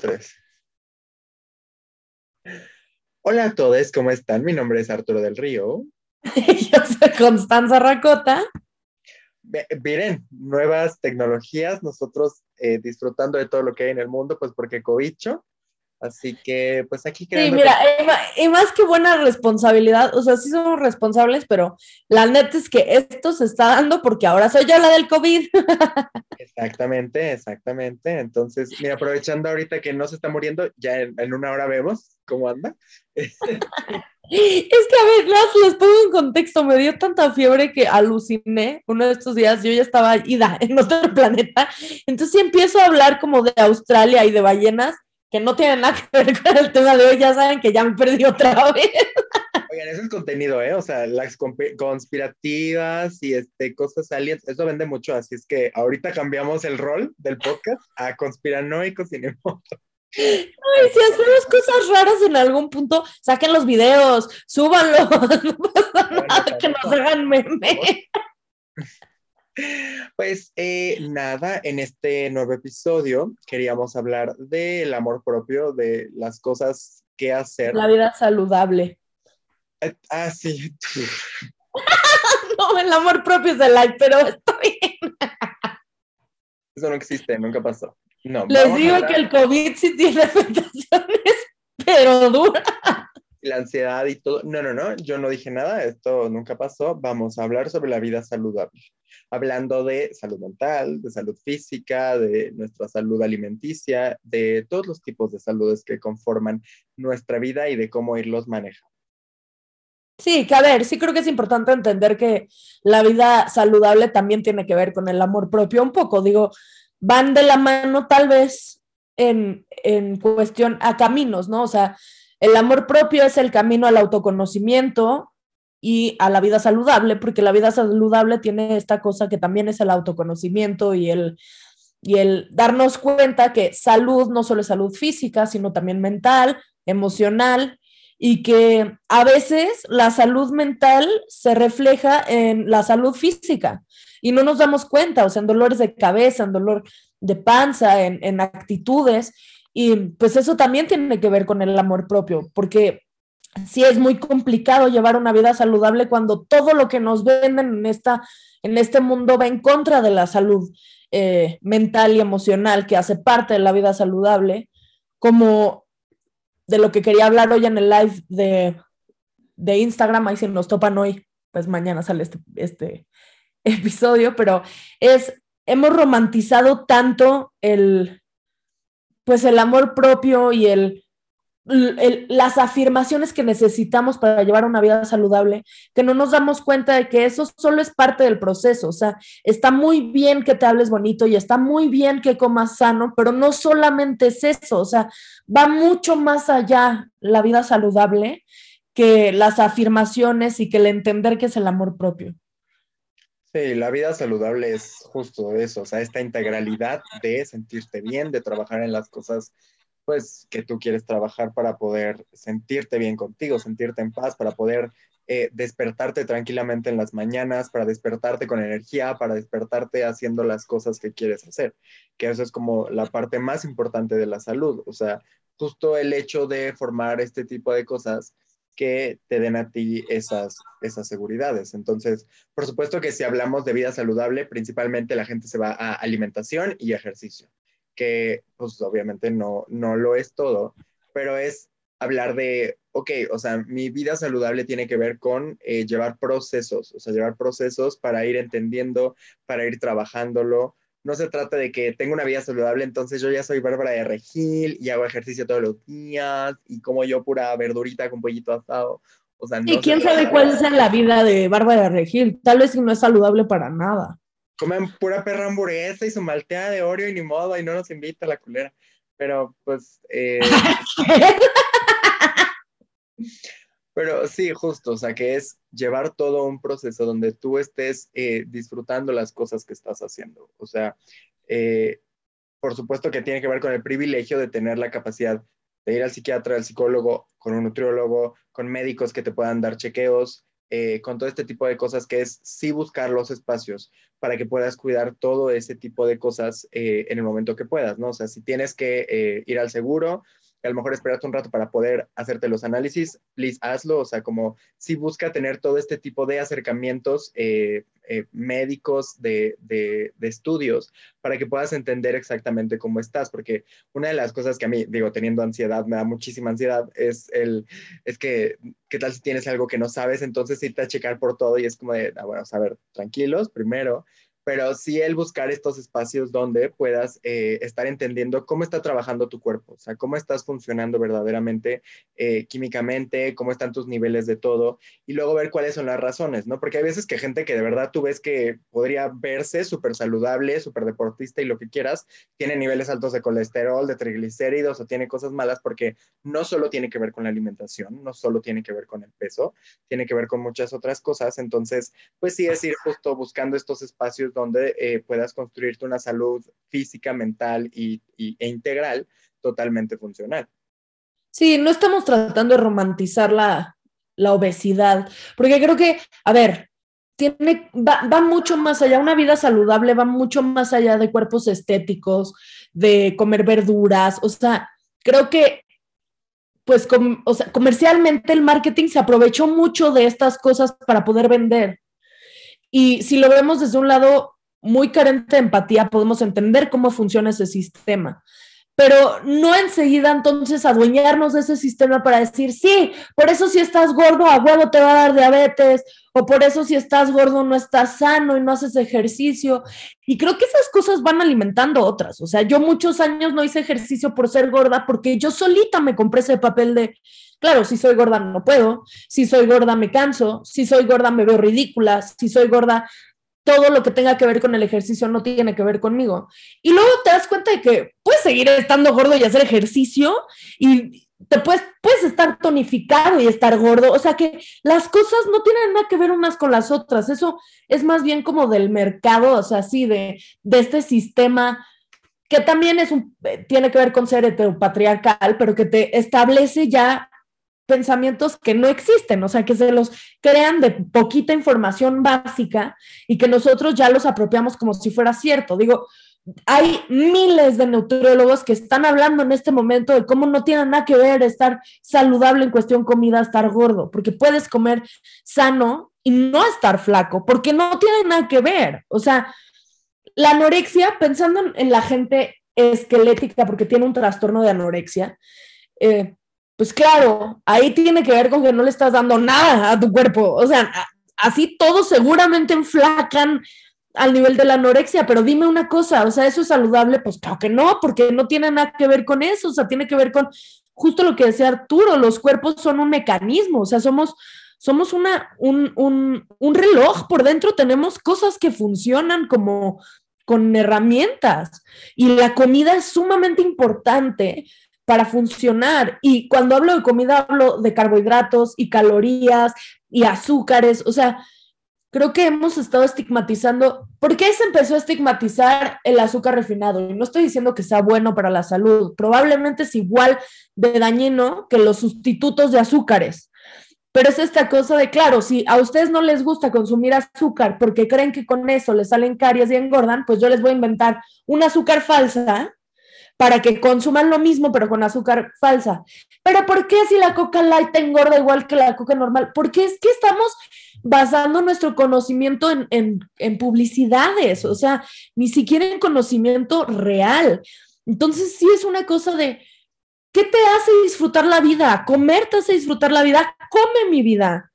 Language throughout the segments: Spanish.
tres. Hola a todos, ¿cómo están? Mi nombre es Arturo del Río. Yo soy Constanza Racota. Miren, nuevas tecnologías, nosotros eh, disfrutando de todo lo que hay en el mundo, pues porque cobicho. Así que, pues aquí Sí, mira, y más que buena responsabilidad, o sea, sí somos responsables, pero la neta es que esto se está dando porque ahora soy yo la del COVID. Exactamente, exactamente. Entonces, mira, aprovechando ahorita que no se está muriendo, ya en, una hora vemos cómo anda. es que, a ver, les pongo en contexto, me dio tanta fiebre que aluciné uno de estos días, yo ya estaba ida en otro planeta, entonces empiezo a hablar como de Australia y de ballenas que no tienen nada que ver con el tema de hoy, ya saben que ya me perdí otra vez. Oigan, eso es contenido, ¿eh? O sea, las conspirativas y este, cosas aliens, eso vende mucho, así es que ahorita cambiamos el rol del podcast a conspiranoicos y. Ay, si hacemos cosas raras en algún punto, saquen los videos, súbanlos, no pasa nada, que nos hagan meme. Pues eh, nada, en este nuevo episodio queríamos hablar del amor propio, de las cosas que hacer. La vida saludable. Eh, ah, sí. no, el amor propio es el like, pero está bien. Eso no existe, nunca pasó. No, Les digo que el COVID sí tiene afectaciones, pero dura la ansiedad y todo. No, no, no, yo no dije nada, esto nunca pasó. Vamos a hablar sobre la vida saludable, hablando de salud mental, de salud física, de nuestra salud alimenticia, de todos los tipos de saludes que conforman nuestra vida y de cómo irlos manejando. Sí, que a ver, sí creo que es importante entender que la vida saludable también tiene que ver con el amor propio un poco, digo, van de la mano tal vez en, en cuestión a caminos, ¿no? O sea, el amor propio es el camino al autoconocimiento y a la vida saludable, porque la vida saludable tiene esta cosa que también es el autoconocimiento y el, y el darnos cuenta que salud no solo es salud física, sino también mental, emocional, y que a veces la salud mental se refleja en la salud física y no nos damos cuenta, o sea, en dolores de cabeza, en dolor de panza, en, en actitudes, y pues eso también tiene que ver con el amor propio, porque sí es muy complicado llevar una vida saludable cuando todo lo que nos venden en, esta, en este mundo va en contra de la salud eh, mental y emocional que hace parte de la vida saludable, como de lo que quería hablar hoy en el live de, de Instagram, ahí si nos topan hoy, pues mañana sale este, este episodio, pero es, hemos romantizado tanto el, pues el amor propio y el, las afirmaciones que necesitamos para llevar una vida saludable, que no nos damos cuenta de que eso solo es parte del proceso. O sea, está muy bien que te hables bonito y está muy bien que comas sano, pero no solamente es eso. O sea, va mucho más allá la vida saludable que las afirmaciones y que el entender que es el amor propio. Sí, la vida saludable es justo eso, o sea, esta integralidad de sentirte bien, de trabajar en las cosas pues que tú quieres trabajar para poder sentirte bien contigo, sentirte en paz, para poder eh, despertarte tranquilamente en las mañanas, para despertarte con energía, para despertarte haciendo las cosas que quieres hacer, que eso es como la parte más importante de la salud, o sea, justo el hecho de formar este tipo de cosas que te den a ti esas, esas seguridades. Entonces, por supuesto que si hablamos de vida saludable, principalmente la gente se va a alimentación y ejercicio, que pues obviamente no, no lo es todo, pero es hablar de, ok, o sea, mi vida saludable tiene que ver con eh, llevar procesos, o sea, llevar procesos para ir entendiendo, para ir trabajándolo, no se trata de que tengo una vida saludable, entonces yo ya soy Bárbara de Regil y hago ejercicio todos los días y como yo pura verdurita con pollito asado. O sea, y quién sabe cuál es la vida de Bárbara de Regil, tal vez no es saludable para nada. Comen pura perra hamburguesa y su malteada de Oreo y ni modo, y no nos invita a la culera. Pero pues... Eh... Pero sí, justo, o sea, que es llevar todo un proceso donde tú estés eh, disfrutando las cosas que estás haciendo. O sea, eh, por supuesto que tiene que ver con el privilegio de tener la capacidad de ir al psiquiatra, al psicólogo, con un nutriólogo, con médicos que te puedan dar chequeos, eh, con todo este tipo de cosas, que es sí buscar los espacios para que puedas cuidar todo ese tipo de cosas en el momento que puedas, ¿no? O sea, si tienes que ir al seguro, a lo mejor esperarte un rato para poder hacerte los análisis, please hazlo, o sea, como si busca tener todo este tipo de acercamientos eh, eh, médicos de, de, estudios para que puedas entender exactamente cómo estás, porque una de las cosas que a mí, digo, teniendo ansiedad, me da muchísima ansiedad, es el, es que, ¿qué tal si tienes algo que no sabes? Entonces irte a checar por todo y es como de, ah, bueno, a ver, tranquilos, primero, pero sí el buscar estos espacios donde puedas eh, estar entendiendo cómo está trabajando tu cuerpo, o sea, cómo estás funcionando verdaderamente eh, químicamente, cómo están tus niveles de todo, y luego ver cuáles son las razones, ¿no? Porque hay veces que gente que de verdad tú ves que podría verse súper saludable, súper deportista y lo que quieras, tiene niveles altos de colesterol, de triglicéridos o tiene cosas malas porque no solo tiene que ver con la alimentación, no solo tiene que ver con el peso, tiene que ver con muchas otras cosas, entonces, pues sí es ir justo buscando estos espacios donde eh, puedas construirte una salud física, mental y, e integral totalmente funcional. Sí, no estamos tratando de romantizar la, la obesidad, porque creo que, a ver, tiene, va, va, mucho más allá, una vida saludable va mucho más allá de cuerpos estéticos, de comer verduras, o sea, creo que pues o sea, comercialmente el marketing se aprovechó mucho de estas cosas para poder vender. Y si lo vemos desde un lado muy carente de empatía, podemos entender cómo funciona ese sistema. Pero no enseguida entonces adueñarnos de ese sistema para decir, sí, por eso si estás gordo, a huevo te va a dar diabetes, o por eso si estás gordo no estás sano y no haces ejercicio. Y creo que esas cosas van alimentando otras. O sea, yo muchos años no hice ejercicio por ser gorda porque yo solita me compré ese papel de, Claro, si soy gorda no puedo, si soy gorda me canso, si soy gorda me veo ridícula, si soy gorda todo lo que tenga que ver con el ejercicio no tiene que ver conmigo. Y luego te das cuenta de que puedes seguir estando gordo y hacer ejercicio y te puedes, puedes estar tonificado y estar gordo. O sea que las cosas no tienen nada que ver unas con las otras. Eso es más bien como del mercado, o sea, sí, de, de este sistema que también es un, tiene que ver con ser heteropatriarcal, pero que te establece ya pensamientos que no existen, o sea, que se los crean de poquita información básica y que nosotros ya los apropiamos como si fuera cierto. Digo, hay miles de nutriólogos que están hablando en este momento de cómo no tiene nada que ver estar saludable en cuestión comida, estar gordo, porque puedes comer sano y no estar flaco, porque no tiene nada que ver. O sea, la anorexia, pensando en, la gente esquelética, porque tiene un trastorno de anorexia, eh, pues claro, ahí tiene que ver con que no le estás dando nada a tu cuerpo. O sea, así todos seguramente enflacan al nivel de la anorexia, pero dime una cosa, o sea, ¿eso es saludable? Pues claro que no, porque no tiene nada que ver con eso, o sea, tiene que ver con justo lo que decía Arturo, los cuerpos son un mecanismo, o sea, somos, somos una, un, un, un reloj, por dentro tenemos cosas que funcionan como con herramientas y la comida es sumamente importante para funcionar. Y cuando hablo de comida, hablo de carbohidratos y calorías y azúcares. O sea, creo que hemos estado estigmatizando. ¿Por qué se empezó a estigmatizar el azúcar refinado? Y no estoy diciendo que sea bueno para la salud. Probablemente es igual de dañino que los sustitutos de azúcares. Pero es esta cosa de, claro, si a ustedes no les gusta consumir azúcar porque creen que con eso les salen caries y engordan, pues yo les voy a inventar un azúcar falsa para que consuman lo mismo, pero con azúcar falsa. Pero ¿por qué si la coca light engorda igual que la coca normal? Porque es que estamos basando nuestro conocimiento en, publicidades, o sea, ni siquiera en conocimiento real. Entonces sí es una cosa de, ¿qué te hace disfrutar la vida? Comer te hace disfrutar la vida, come mi vida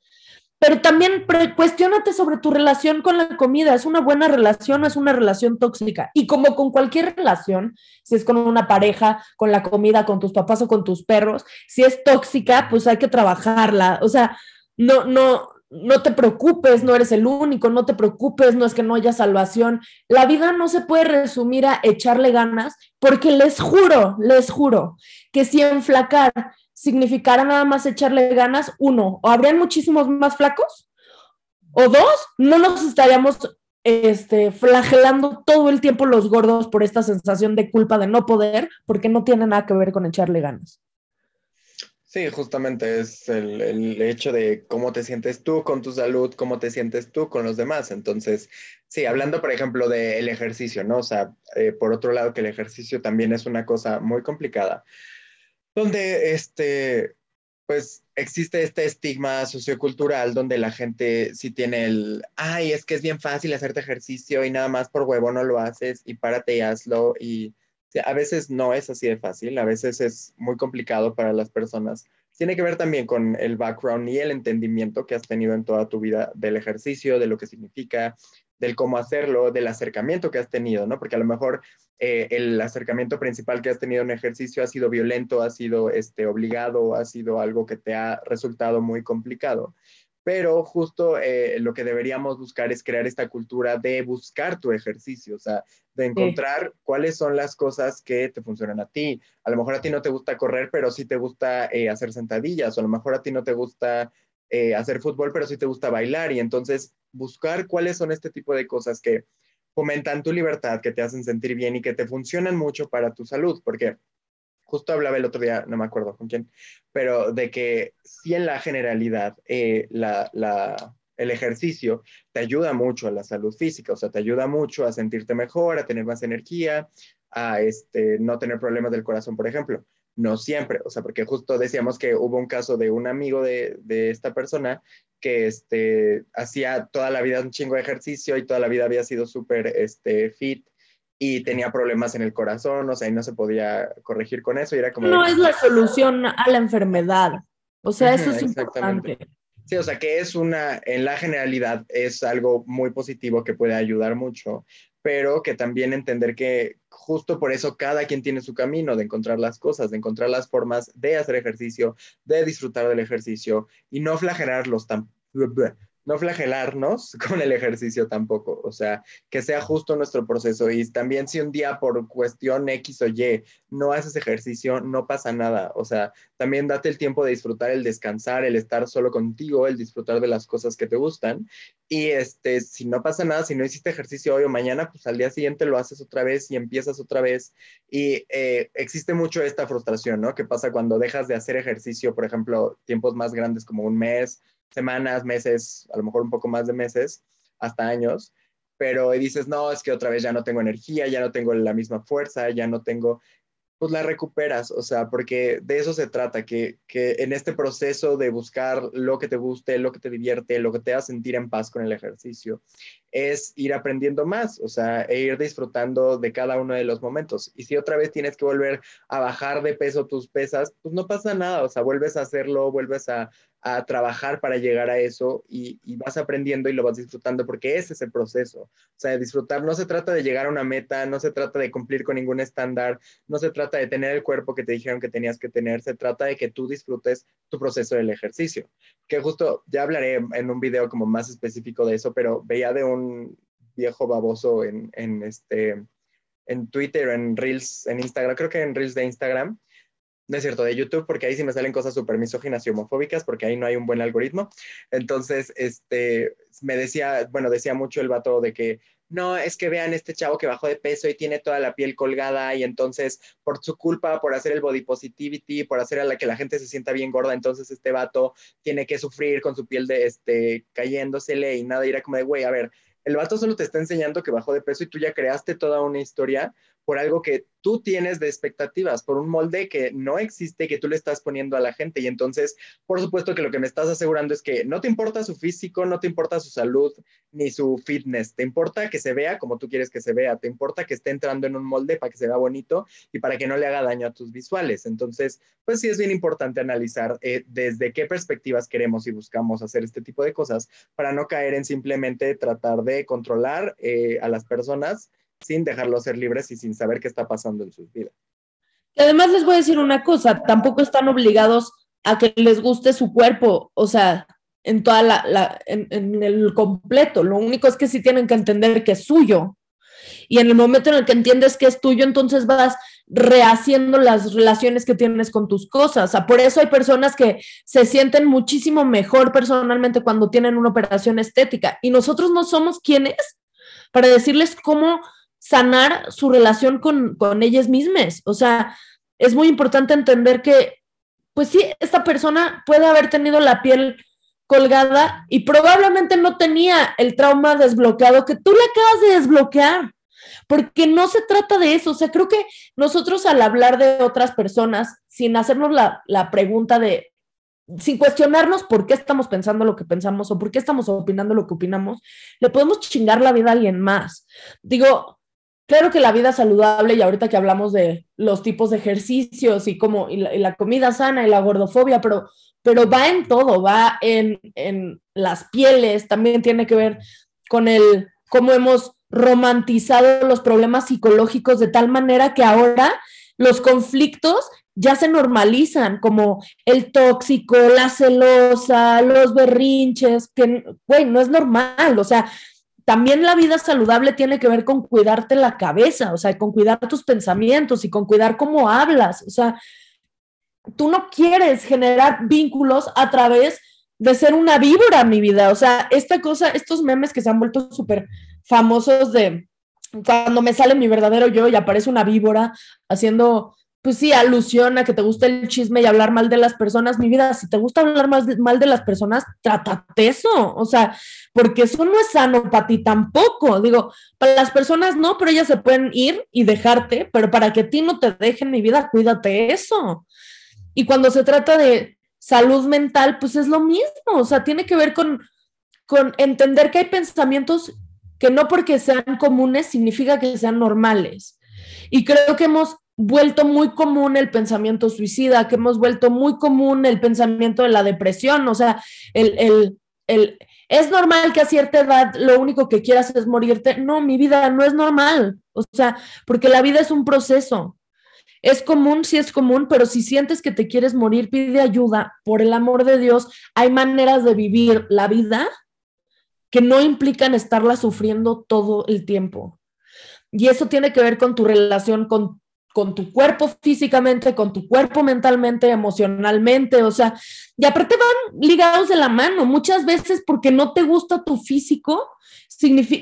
pero también cuestionate sobre tu relación con la comida. ¿Es una buena relación o es una relación tóxica? Y como con cualquier relación, si es con una pareja, con la comida, con tus papás o con tus perros, si es tóxica, pues hay que trabajarla. O sea, no, no, no te preocupes, no eres el único, no te preocupes, no es que no haya salvación. La vida no se puede resumir a echarle ganas, porque les juro, les juro, que si enflacar significara nada más echarle ganas, uno, o habrían muchísimos más flacos, o dos, no nos estaríamos este, flagelando todo el tiempo los gordos por esta sensación de culpa de no poder, porque no tiene nada que ver con echarle ganas. Sí, justamente es el, hecho de cómo te sientes tú con tu salud, cómo te sientes tú con los demás. Entonces, sí, hablando, por ejemplo, del ejercicio, ¿no? O sea, eh, por otro lado, que el ejercicio también es una cosa muy complicada, donde, este, pues, existe este estigma sociocultural donde la gente sí tiene el, ay, es que es bien fácil hacerte ejercicio y nada más por huevo no lo haces y párate y hazlo y a veces no es así de fácil, a veces es muy complicado para las personas. Tiene que ver también con el background y el entendimiento que has tenido en toda tu vida del ejercicio, de lo que significa, del cómo hacerlo, del acercamiento que has tenido, ¿no? Porque a lo mejor eh, el acercamiento principal que has tenido en ejercicio ha sido violento, ha sido este, obligado, ha sido algo que te ha resultado muy complicado pero justo eh, lo que deberíamos buscar es crear esta cultura de buscar tu ejercicio, o sea, de encontrar cuáles son las cosas que te funcionan a ti. A lo mejor a ti no te gusta correr, pero sí te gusta eh, hacer sentadillas, o a lo mejor a ti no te gusta eh, hacer fútbol, pero sí te gusta bailar, y entonces buscar cuáles son este tipo de cosas que fomentan tu libertad, que te hacen sentir bien y que te funcionan mucho para tu salud, porque justo hablaba el otro día, no me acuerdo con quién, pero de que si en la generalidad eh, el ejercicio te ayuda mucho a la salud física, o sea, te ayuda mucho a sentirte mejor, a tener más energía, a este, no tener problemas del corazón, por ejemplo. No siempre, o sea, porque justo decíamos que hubo un caso de un amigo de, esta persona que este, hacía toda la vida un chingo de ejercicio y toda la vida había sido súper este, fit y tenía problemas en el corazón, o sea, y no se podía corregir con eso. Y era como no es la solución a la enfermedad. O sea, eso es importante. Sí, o sea, que es una, en la generalidad, es algo muy positivo que puede ayudar mucho, pero que también entender que justo por eso cada quien tiene su camino de encontrar las cosas, de encontrar las formas de hacer ejercicio, de disfrutar del ejercicio y no flagelarlos tan no flagelarnos con el ejercicio tampoco, o sea, que sea justo nuestro proceso y también si un día por cuestión X o Y no haces ejercicio, no pasa nada, o sea, también date el tiempo de disfrutar, el descansar, el estar solo contigo, el disfrutar de las cosas que te gustan y este, si no pasa nada, si no hiciste ejercicio hoy o mañana, pues al día siguiente lo haces otra vez y empiezas otra vez y eh, existe mucho esta frustración, ¿no? Que pasa cuando dejas de hacer ejercicio, por ejemplo, tiempos más grandes como un mes semanas, meses, a lo mejor un poco más de meses, hasta años, pero dices, no, es que otra vez ya no tengo energía, ya no tengo la misma fuerza, ya no tengo, pues la recuperas, o sea, porque de eso se trata, que, que en este proceso de buscar lo que te guste, lo que te divierte, lo que te haga sentir en paz con el ejercicio, es ir aprendiendo más, o sea, e ir disfrutando de cada uno de los momentos. Y si otra vez tienes que volver a bajar de peso tus pesas, pues no pasa nada, o sea, vuelves a hacerlo, vuelves a, a trabajar para llegar a eso y, vas aprendiendo y lo vas disfrutando porque ese es el proceso. O sea, disfrutar no se trata de llegar a una meta, no se trata de cumplir con ningún estándar, no se trata de tener el cuerpo que te dijeron que tenías que tener, se trata de que tú disfrutes tu proceso del ejercicio. Que justo ya hablaré en un video como más específico de eso, pero veía de un viejo baboso en, en este en Twitter, en Reels, en Instagram, creo que en Reels de Instagram, no es cierto, de YouTube, porque ahí sí me salen cosas súper misóginas y homofóbicas, porque ahí no hay un buen algoritmo. Entonces, este, me decía, bueno, decía mucho el vato de que, no, es que vean este chavo que bajó de peso y tiene toda la piel colgada y entonces por su culpa, por hacer el body positivity, por hacer a la que la gente se sienta bien gorda, entonces este vato tiene que sufrir con su piel de, este, cayéndosele y nada, y era como de, güey, a ver, el vato solo te está enseñando que bajó de peso y tú ya creaste toda una historia por algo que tú tienes de expectativas, por un molde que no existe, que tú le estás poniendo a la gente. Y entonces, por supuesto que lo que me estás asegurando es que no te importa su físico, no te importa su salud, ni su fitness, te importa que se vea como tú quieres que se vea, te importa que esté entrando en un molde para que se vea bonito y para que no le haga daño a tus visuales. Entonces, pues sí es bien importante analizar eh, desde qué perspectivas queremos y buscamos hacer este tipo de cosas para no caer en simplemente tratar de controlar eh, a las personas sin dejarlos ser libres y sin saber qué está pasando en sus vidas. además les voy a decir una cosa, tampoco están obligados a que les guste su cuerpo, o sea, en toda la, en, el completo. Lo único es que sí tienen que entender que es suyo. Y en el momento en el que entiendes que es tuyo, entonces vas rehaciendo las relaciones que tienes con tus cosas. O sea, por eso hay personas que se sienten muchísimo mejor personalmente cuando tienen una operación estética. Y nosotros no somos quienes para decirles cómo sanar su relación con, con ellas mismas. O sea, es muy importante entender que pues sí, esta persona puede haber tenido la piel colgada y probablemente no tenía el trauma desbloqueado que tú le acabas de desbloquear, porque no se trata de eso. O sea, creo que nosotros al hablar de otras personas, sin hacernos la, la pregunta de, sin cuestionarnos por qué estamos pensando lo que pensamos o por qué estamos opinando lo que opinamos, le podemos chingar la vida a alguien más. Digo, claro que la vida saludable, y ahorita que hablamos de los tipos de ejercicios y cómo, y la, comida sana y la gordofobia, pero, pero va en todo, va en, en las pieles, también tiene que ver con el cómo hemos romantizado los problemas psicológicos de tal manera que ahora los conflictos ya se normalizan, como el tóxico, la celosa, los berrinches, que, güey, no es normal, o sea, también la vida saludable tiene que ver con cuidarte la cabeza, o sea, con cuidar tus pensamientos y con cuidar cómo hablas. O sea, tú no quieres generar vínculos a través de ser una víbora, mi vida. O sea, esta cosa, estos memes que se han vuelto súper famosos de cuando me sale mi verdadero yo y aparece una víbora haciendo pues sí, alusión a que te gusta el chisme y hablar mal de las personas. Mi vida, si te gusta hablar mal de, mal de las personas, trátate eso. O sea, porque eso no es sano para ti tampoco. Digo, para las personas no, pero ellas se pueden ir y dejarte, pero para que a ti no te dejen mi vida, cuídate eso. Y cuando se trata de salud mental, pues es lo mismo. O sea, tiene que ver con, con entender que hay pensamientos que no porque sean comunes significa que sean normales. Y creo que hemos vuelto muy común el pensamiento suicida, que hemos vuelto muy común el pensamiento de la depresión, o sea, el, el, el, es normal que a cierta edad lo único que quieras es morirte. No, mi vida no es normal, o sea, porque la vida es un proceso. Es común, sí es común, pero si sientes que te quieres morir, pide ayuda. Por el amor de Dios, hay maneras de vivir la vida que no implican estarla sufriendo todo el tiempo. Y eso tiene que ver con tu relación con con tu cuerpo físicamente, con tu cuerpo mentalmente, emocionalmente, o sea, y aparte van ligados de la mano, muchas veces porque no te gusta tu físico,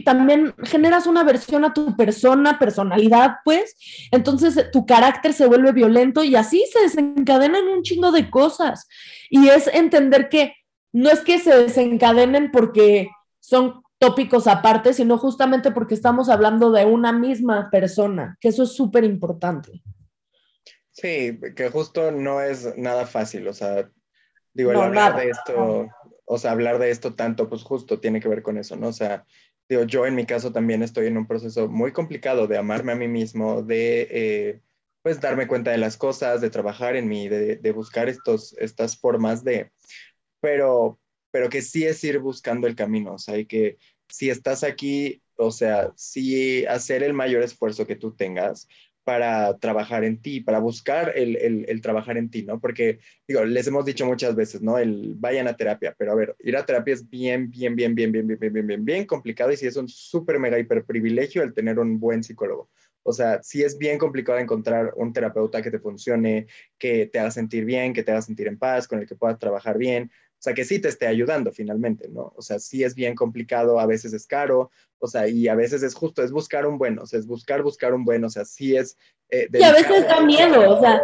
también generas una versión a tu persona, personalidad, pues, entonces tu carácter se vuelve violento y así se desencadenan un chingo de cosas. Y es entender que no es que se desencadenen porque son tópicos aparte, sino justamente porque estamos hablando de una misma persona, que eso es súper importante. Sí, que justo no es nada fácil, o sea, digo, el hablar de esto, o sea, hablar de esto tanto, pues justo tiene que ver con eso, ¿no? O sea, digo, yo en mi caso también estoy en un proceso muy complicado de amarme a mí mismo, de, eh, pues, darme cuenta de las cosas, de trabajar en mí, de, de buscar estos, estas formas de, pero, pero que sí es ir buscando el camino, o sea, hay que si estás aquí, o sea, sí hacer el mayor esfuerzo que tú tengas para trabajar en ti, para buscar el, el, trabajar en ti, ¿no? Porque, digo, les hemos dicho muchas veces, ¿no? El vayan a terapia, pero a ver, ir a terapia es bien, bien, bien, bien, bien, bien, bien, bien, bien, bien complicado y sí es un súper, mega, hiper privilegio el tener un buen psicólogo. O sea, sí es bien complicado encontrar un terapeuta que te funcione, que te haga sentir bien, que te haga sentir en paz, con el que puedas trabajar bien. O sea, que sí te esté ayudando finalmente, ¿no? O sea, sí es bien complicado, a veces es caro, o sea, y a veces es justo, es buscar un bueno, o sea, es buscar, buscar un bueno, o sea, sí es... Eh, y a veces da miedo, o sea,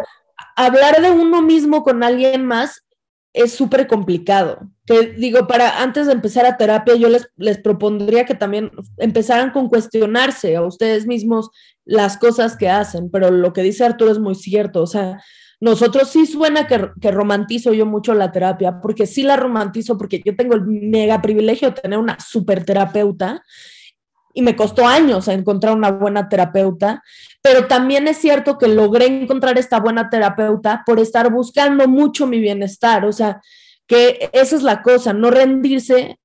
hablar de uno mismo con alguien más es súper complicado. Que digo, para antes de empezar a terapia, yo les, les propondría que también empezaran con cuestionarse a ustedes mismos las cosas que hacen, pero lo que dice Arturo es muy cierto, o sea, nosotros sí suena que, romantizo yo mucho la terapia, porque sí la romantizo, porque yo tengo el mega privilegio de tener una super terapeuta y me costó años encontrar una buena terapeuta, pero también es cierto que logré encontrar esta buena terapeuta por estar buscando mucho mi bienestar, o sea, que esa es la cosa, no rendirse.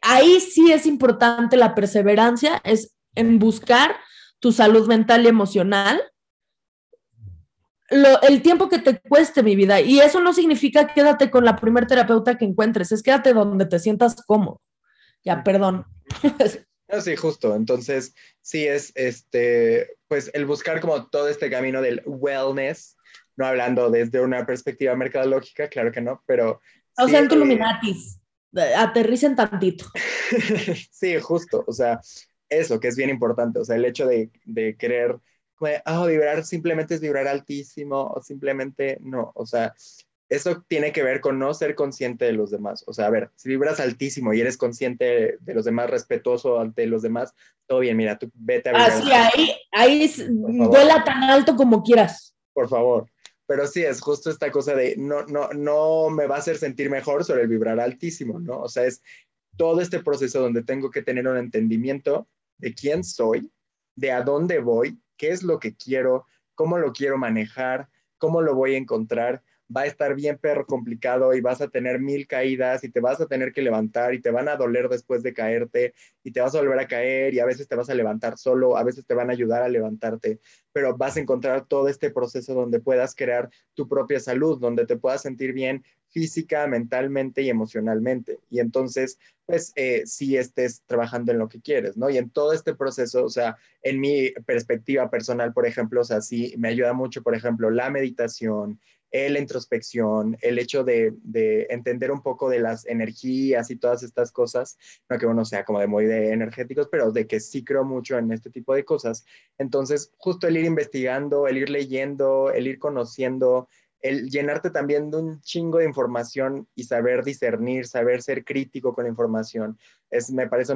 Ahí sí es importante la perseverancia, es en buscar tu salud mental y emocional el tiempo que te cueste mi vida. Y eso no significa quédate con la primer terapeuta que encuentres, es quédate donde te sientas cómodo. Ya, perdón. sí, justo. Entonces, sí es este, pues el buscar como todo este camino del wellness, no hablando desde una perspectiva mercadológica, claro que no, pero... O sea, en tu Illuminatis, aterricen tantito. sí, justo. O sea, eso que es bien importante, o sea, el hecho de, de querer ah, vibrar simplemente es vibrar altísimo o simplemente no, o sea, eso tiene que ver con no ser consciente de los demás. O sea, a ver, si vibras altísimo y eres consciente de los demás, respetuoso ante los demás, todo bien, mira, tú vete a vibrar. Así, ahí, ahí vuela tan alto como quieras. Por favor. Pero sí, es justo esta cosa de no, no, no me va a hacer sentir mejor sobre el vibrar altísimo, ¿no? O sea, es todo este proceso donde tengo que tener un entendimiento de quién soy, de a dónde voy, qué es lo que quiero, cómo lo quiero manejar, cómo lo voy a encontrar va a estar bien perro complicado y vas a tener mil caídas y te vas a tener que levantar y te van a doler después de caerte y te vas a volver a caer y a veces te vas a levantar solo, a veces te van a ayudar a levantarte, pero vas a encontrar todo este proceso donde puedas crear tu propia salud, donde te puedas sentir bien física, mentalmente y emocionalmente. Y entonces, pues, eh, si estés trabajando en lo que quieres, ¿no? Y en todo este proceso, o sea, en mi perspectiva personal, por ejemplo, o sea, sí me ayuda mucho, por ejemplo, la meditación, la introspección, el hecho de, entender un poco de las energías y todas estas cosas, no que uno sea como de muy de energéticos, pero de que sí creo mucho en este tipo de cosas. Entonces, justo el ir investigando, el ir leyendo, el ir conociendo, el llenarte también de un chingo de información y saber discernir, saber ser crítico con la información, es, me parece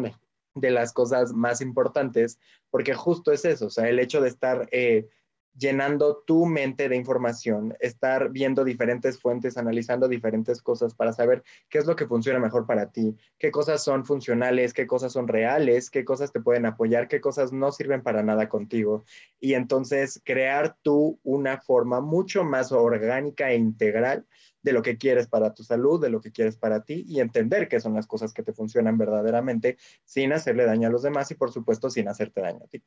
de las cosas más importantes, porque justo es eso, o sea, el hecho de estar... Eh, llenando tu mente de información, estar viendo diferentes fuentes, analizando diferentes cosas para saber qué es lo que funciona mejor para ti, qué cosas son funcionales, qué cosas son reales, qué cosas te pueden apoyar, qué cosas no sirven para nada contigo. Y entonces crear tú una forma mucho más orgánica e integral de lo que quieres para tu salud, de lo que quieres para ti y entender qué son las cosas que te funcionan verdaderamente sin hacerle daño a los demás y por supuesto sin hacerte daño a ti.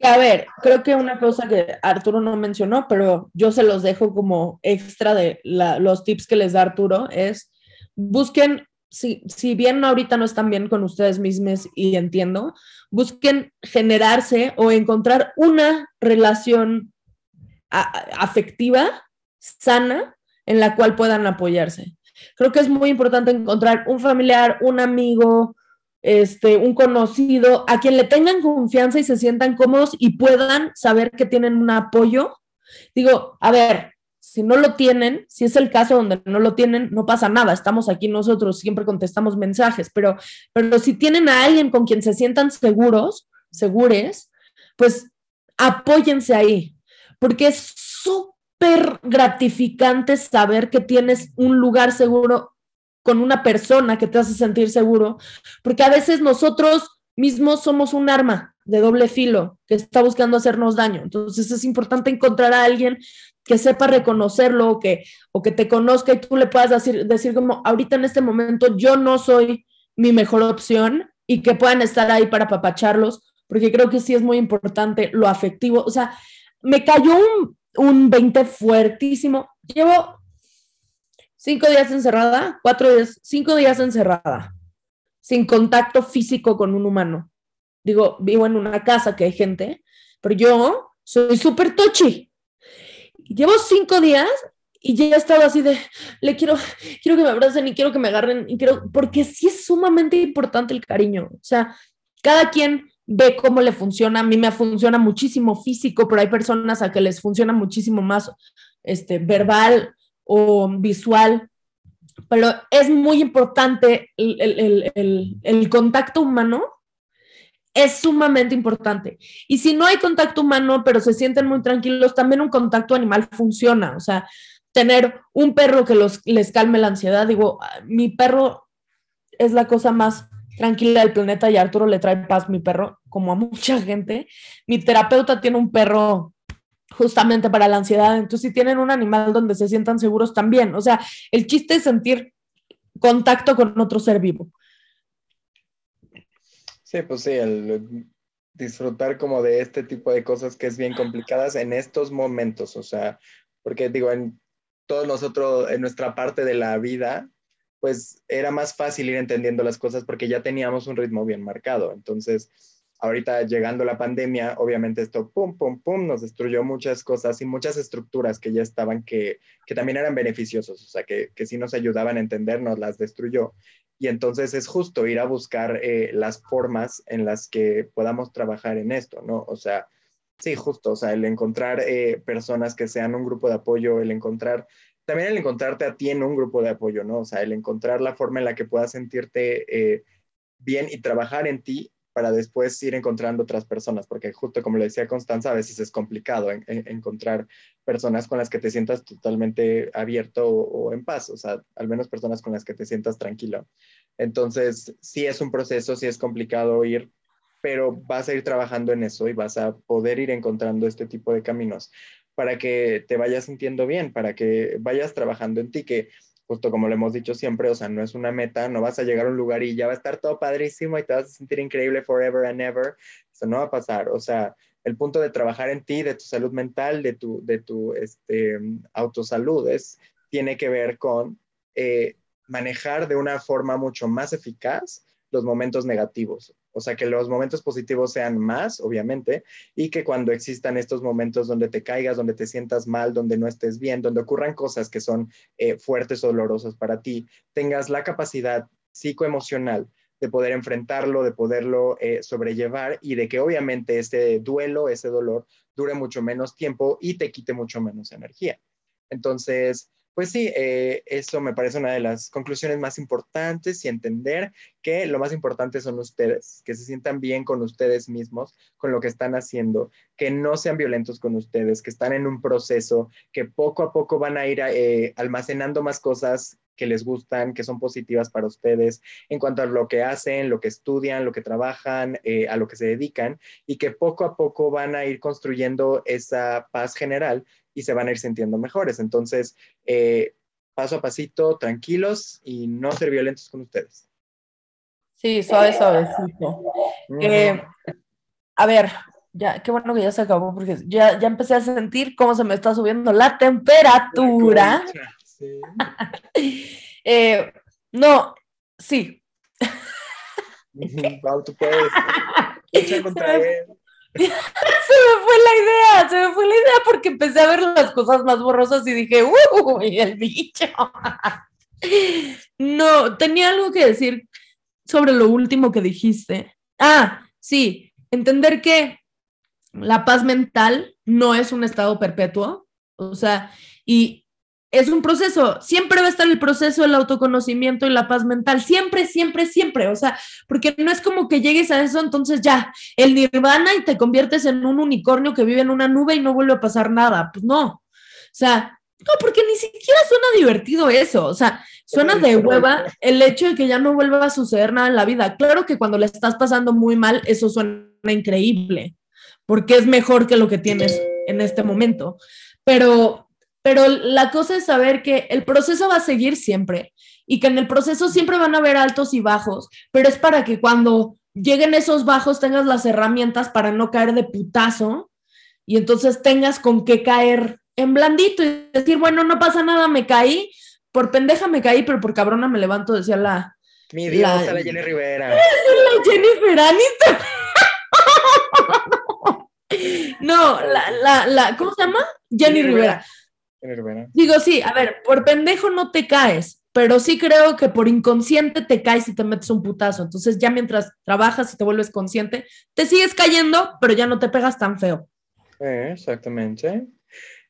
A ver, creo que una cosa que Arturo no mencionó, pero yo se los dejo como extra de los tips que les da Arturo, es busquen, si, si bien ahorita no están bien con ustedes mismos y entiendo, busquen generarse o encontrar una relación afectiva, sana, en la cual puedan apoyarse. Creo que es muy importante encontrar un familiar, un amigo, este, un conocido, a quien le tengan confianza y se sientan cómodos y puedan saber que tienen un apoyo. Digo, a ver, si no lo tienen, si es el caso donde no lo tienen, no pasa nada, estamos aquí nosotros, siempre contestamos mensajes, pero, pero si tienen a alguien con quien se sientan seguros, segures, pues apóyense ahí, porque es súper gratificante saber que tienes un lugar seguro con una persona que te hace sentir seguro, porque a veces nosotros mismos somos un arma de doble filo que está buscando hacernos daño. Entonces es importante encontrar a alguien que sepa reconocerlo o que, o que te conozca y tú le puedas decir, decir como, ahorita en este momento yo no soy mi mejor opción y que puedan estar ahí para papacharlos, porque creo que sí es muy importante lo afectivo. O sea, me cayó un, un 20 fuertísimo. Llevo cinco días encerrada, cuatro días, cinco días encerrada, sin contacto físico con un humano. Digo, vivo en una casa que hay gente, pero yo soy súper tochi. Llevo cinco días y ya he estado así de, le quiero, quiero que me abracen y quiero que me agarren, y quiero, porque sí es sumamente importante el cariño. O sea, cada quien ve cómo le funciona. A mí me funciona muchísimo físico, pero hay personas a que les funciona muchísimo más este, verbal o visual, pero es muy importante el, contacto humano, es sumamente importante. Y si no hay contacto humano, pero se sienten muy tranquilos, también un contacto animal funciona. O sea, tener un perro que los, les calme la ansiedad. Digo, mi perro es la cosa más tranquila del planeta y Arturo le trae paz mi perro, como a mucha gente. Mi terapeuta tiene un perro justamente para la ansiedad. Entonces, si tienen un animal donde se sientan seguros también, o sea, el chiste es sentir contacto con otro ser vivo. Sí, pues sí, disfrutar como de este tipo de cosas que es bien complicadas en estos momentos, o sea, porque digo, en todos nosotros, en nuestra parte de la vida, pues era más fácil ir entendiendo las cosas porque ya teníamos un ritmo bien marcado. Entonces, ahorita llegando la pandemia, obviamente esto, pum, pum, pum, nos destruyó muchas cosas y muchas estructuras que ya estaban, que, que también eran beneficiosos, o sea, que, que sí nos ayudaban a entendernos, las destruyó. Y entonces es justo ir a buscar eh, las formas en las que podamos trabajar en esto, ¿no? O sea, sí, justo, o sea, el encontrar eh, personas que sean un grupo de apoyo, el encontrar también el encontrarte a ti en un grupo de apoyo, ¿no? O sea, el encontrar la forma en la que puedas sentirte eh, bien y trabajar en ti para después ir encontrando otras personas, porque justo como le decía Constanza, a veces es complicado encontrar personas con las que te sientas totalmente abierto o, en paz, o sea, al menos personas con las que te sientas tranquilo. Entonces, sí es un proceso, sí es complicado ir, pero vas a ir trabajando en eso y vas a poder ir encontrando este tipo de caminos para que te vayas sintiendo bien, para que vayas trabajando en ti, que justo como lo hemos dicho siempre, o sea, no es una meta, no vas a llegar a un lugar y ya va a estar todo padrísimo y te vas a sentir increíble forever and ever. Eso no va a pasar. O sea, el punto de trabajar en ti, de tu salud mental, de tu, de tu este, autosalud, es, tiene que ver con eh, manejar de una forma mucho más eficaz los momentos negativos. O sea, que los momentos positivos sean más, obviamente, y que cuando existan estos momentos donde te caigas, donde te sientas mal, donde no estés bien, donde ocurran cosas que son eh, fuertes o dolorosas para ti, tengas la capacidad psicoemocional de poder enfrentarlo, de poderlo eh, sobrellevar y de que obviamente ese duelo, ese dolor, dure mucho menos tiempo y te quite mucho menos energía. Entonces, pues sí, eh, eso me parece una de las conclusiones más importantes y entender que lo más importante son ustedes, que se sientan bien con ustedes mismos, con lo que están haciendo, que no sean violentos con ustedes, que están en un proceso, que poco a poco van a ir eh, almacenando más cosas que les gustan, que son positivas para ustedes en cuanto a lo que hacen, lo que estudian, lo que trabajan, eh, a lo que se dedican, y que poco a poco van a ir construyendo esa paz general y se van a ir sintiendo mejores. Entonces, eh, paso a pasito, tranquilos y no ser violentos con ustedes. Sí, suave, suavecito. Eh, a ver, ya, qué bueno que ya se acabó porque ya, ya empecé a sentir cómo se me está subiendo la temperatura. Eh, no, sí. tú puedes. contra se me fue la idea, se me fue la idea porque empecé a ver las cosas más borrosas y dije, uy, el bicho. no, tenía algo que decir sobre lo último que dijiste. Ah, sí, entender que la paz mental no es un estado perpetuo, o sea, y es un proceso, siempre va a estar el proceso del autoconocimiento y la paz mental, siempre, siempre, siempre, o sea, porque no es como que llegues a eso, entonces ya, el nirvana y te conviertes en un unicornio que vive en una nube y no vuelve a pasar nada, pues no, o sea, no, porque ni siquiera suena divertido eso, o sea, suena de hueva el hecho de que ya no vuelva a suceder nada en la vida. Claro que cuando le estás pasando muy mal, eso suena increíble, porque es mejor que lo que tienes en este momento, pero pero la cosa es saber que el proceso va a seguir siempre y que en el proceso siempre van a haber altos y bajos, pero es para que cuando lleguen esos bajos tengas las herramientas para no caer de putazo y entonces tengas con qué caer en blandito y decir, bueno, no pasa nada, me caí, por pendeja me caí, pero por cabrona me levanto, decía la... Mi Dios, la, la Jenny Rivera. La Jennifer Aniston. no, la, la, la, ¿cómo se llama? Jenny, Rivera. Digo, sí, a ver, por pendejo no te caes, pero sí creo que por inconsciente te caes y te metes un putazo. Entonces ya mientras trabajas y te vuelves consciente, te sigues cayendo, pero ya no te pegas tan feo. exactamente.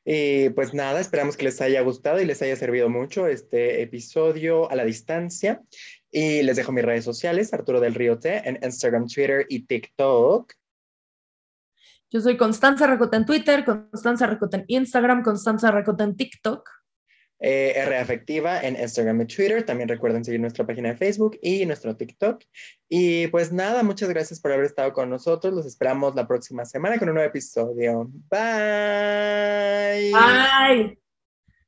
Y pues nada, esperamos que les haya gustado y les haya servido mucho este episodio a la distancia. Y les dejo mis redes sociales, Arturo del Río T, en Instagram, Twitter y TikTok. Yo soy Constanza Racota en Twitter, Constanza Racota en Instagram, Constanza Racota en TikTok. Eh, R Afectiva en Instagram y Twitter. También recuerden seguir nuestra página de Facebook y nuestro TikTok. Y pues nada, muchas gracias por haber estado con nosotros. Los esperamos la próxima semana con un nuevo episodio. Bye. Bye.